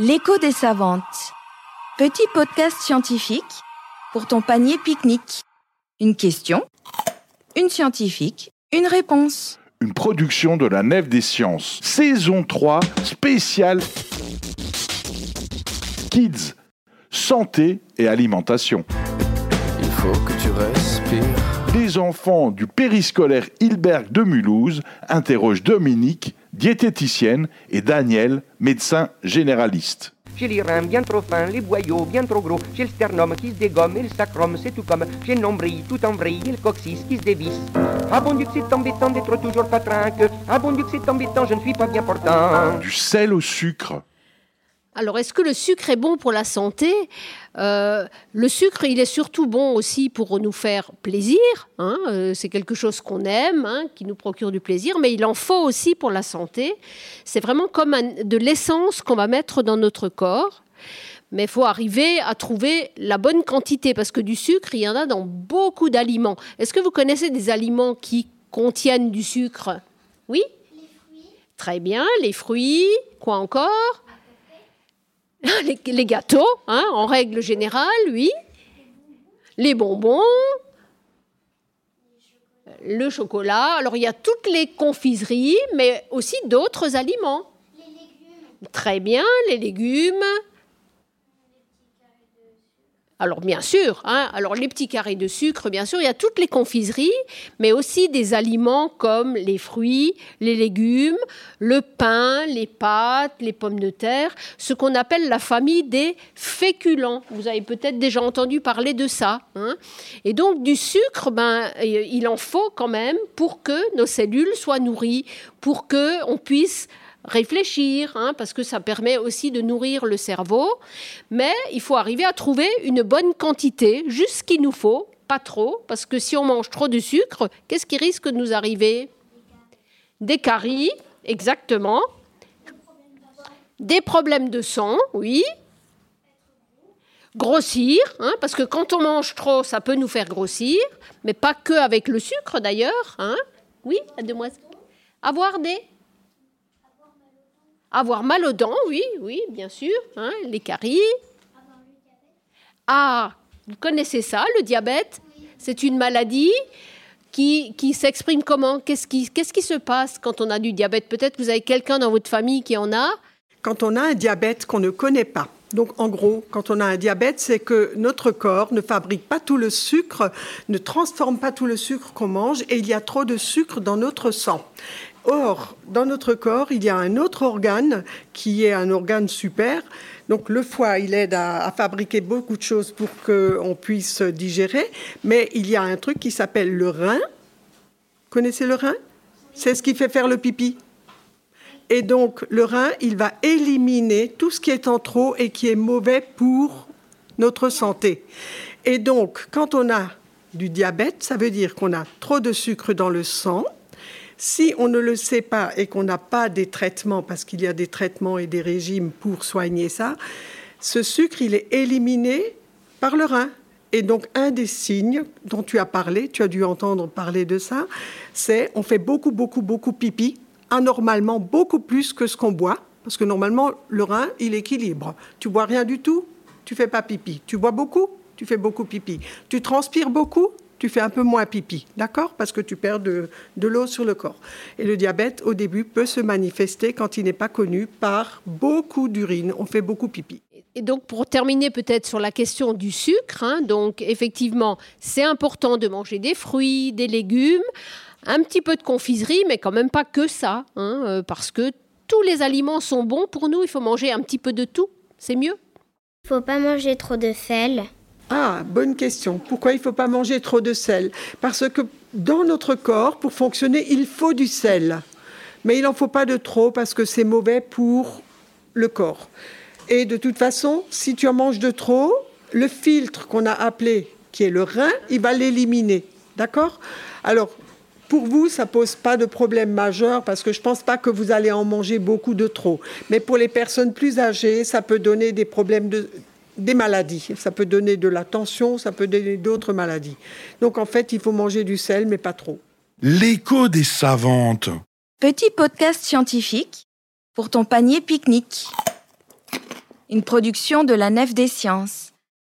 L'écho des savantes. Petit podcast scientifique pour ton panier pique-nique. Une question, une scientifique, une réponse. Une production de la Nef des Sciences. Saison 3, spéciale Kids, santé et alimentation. Il faut que tu respires. Les enfants du périscolaire Hilberg de Mulhouse interrogent Dominique, diététicienne, et Daniel, médecin généraliste. J'ai les reins bien trop fins, les boyaux bien trop gros. J'ai le sternum qui se dégomme et le sacrum, c'est tout comme. J'ai le nombril tout en vrille et le coccyx qui se dévisse. Ah bon Dieu que c'est embêtant d'être toujours pas trinque. Ah bon Dieu que c'est embêtant, je ne suis pas bien portant. Du sel au sucre. Alors, est-ce que le sucre est bon pour la santé? Euh, Le sucre, il est surtout bon aussi pour nous faire plaisir. hein, euh, c'est quelque chose qu'on aime, hein, qui nous procure du plaisir, mais il en faut aussi pour la santé. C'est vraiment comme un- de l'essence qu'on va mettre dans notre corps. Mais il faut arriver à trouver la bonne quantité, parce que du sucre, il y en a dans beaucoup d'aliments. Est-ce que vous connaissez des aliments qui contiennent du sucre? Oui? Très bien, les fruits, quoi encore? les, les gâteaux, hein, en règle générale, oui. Les bonbons, le chocolat. Alors, il y a toutes les confiseries, mais aussi d'autres aliments. Très bien, les légumes. Alors bien sûr, hein, alors les petits carrés de sucre, bien sûr, il y a toutes les confiseries, mais aussi des aliments comme les fruits, les légumes, le pain, les pâtes, les pommes de terre, ce qu'on appelle la famille des féculents. Vous avez peut-être déjà entendu parler de ça. hein. Et donc du sucre, ben, euh, il en faut quand même pour que nos cellules soient nourries, pour que on puisse réfléchir, hein, parce que ça permet aussi de nourrir le cerveau. Mais il faut arriver à trouver une bonne quantité, juste ce qu'il nous faut, pas trop, parce que si on mange trop de sucre, qu'est-ce qui risque de nous arriver? Des caries, exactement. Des problèmes de sang, oui. Grossir, hein, parce que quand on mange trop, ça peut nous faire grossir, mais pas que avec le sucre d'ailleurs. Hein. Oui, la demoiselle. Avoir des avoir mal aux dents, oui, oui, bien sûr. hein, les caries. Ah, vous connaissez ça, le diabète? C'est une maladie qui, qui s'exprime comment? Qu'est-ce qui, qu'est-ce qui se passe quand on a du diabète? Peut-être que vous avez quelqu'un dans votre famille qui en a. Quand on a un diabète qu'on ne connaît pas, donc en gros, quand on a un diabète, c'est que notre corps ne fabrique pas tout le sucre, ne transforme pas tout le sucre qu'on mange et il y a trop de sucre dans notre sang. Or, dans notre corps, il y a un autre organe qui est un organe super. Donc le foie, il aide à, fabriquer beaucoup de choses pour qu'on puisse digérer, mais il y a un truc qui s'appelle le rein. Connaissez le rein? C'est ce qui fait faire le pipi. Et donc, le rein, il va éliminer tout ce qui est en trop et qui est mauvais pour notre santé. Et donc, quand on a du diabète, ça veut dire qu'on a trop de sucre dans le sang. Si on ne le sait pas et qu'on n'a pas des traitements, parce qu'il y a des traitements et des régimes pour soigner ça, ce sucre, il est éliminé par le rein. Et donc, un des signes dont tu as parlé, tu as dû entendre parler de ça, c'est on fait beaucoup, beaucoup, beaucoup pipi, anormalement beaucoup plus que ce qu'on boit, parce que normalement, le rein, il équilibre. Tu bois rien du tout, tu fais pas pipi. Tu bois beaucoup, tu fais beaucoup pipi. Tu transpires beaucoup, tu fais un peu moins pipi, d'accord? Parce que tu perds de, de l'eau sur le corps. Et le diabète, au début, peut se manifester quand il n'est pas connu par beaucoup d'urine. On fait beaucoup pipi. Et donc, pour terminer peut-être sur la question du sucre, hein, donc effectivement, c'est important de manger des fruits, des légumes, un petit peu de confiserie, mais quand même pas que ça, hein, euh, parce que tous les aliments sont bons pour nous. Il faut manger un petit peu de tout, c'est mieux. Faut pas manger trop de sel. Ah, bonne question. Pourquoi il ne faut pas manger trop de sel? Parce que dans notre corps, pour fonctionner, il faut du sel. Mais il n'en faut pas de trop parce que c'est mauvais pour le corps. Et de toute façon, si tu en manges de trop, le filtre qu'on a appelé, qui est le rein, il va l'éliminer. D'accord? Alors, pour vous, ça pose pas de problème majeur parce que je pense pas que vous allez en manger beaucoup de trop. Mais pour les personnes plus âgées, ça peut donner des problèmes de des maladies. Ça peut donner de la tension, ça peut donner d'autres maladies. Donc en fait, il faut manger du sel, mais pas trop. L'écho des savantes. Petit podcast scientifique pour ton panier pique-nique. une production de la Nef des Sciences.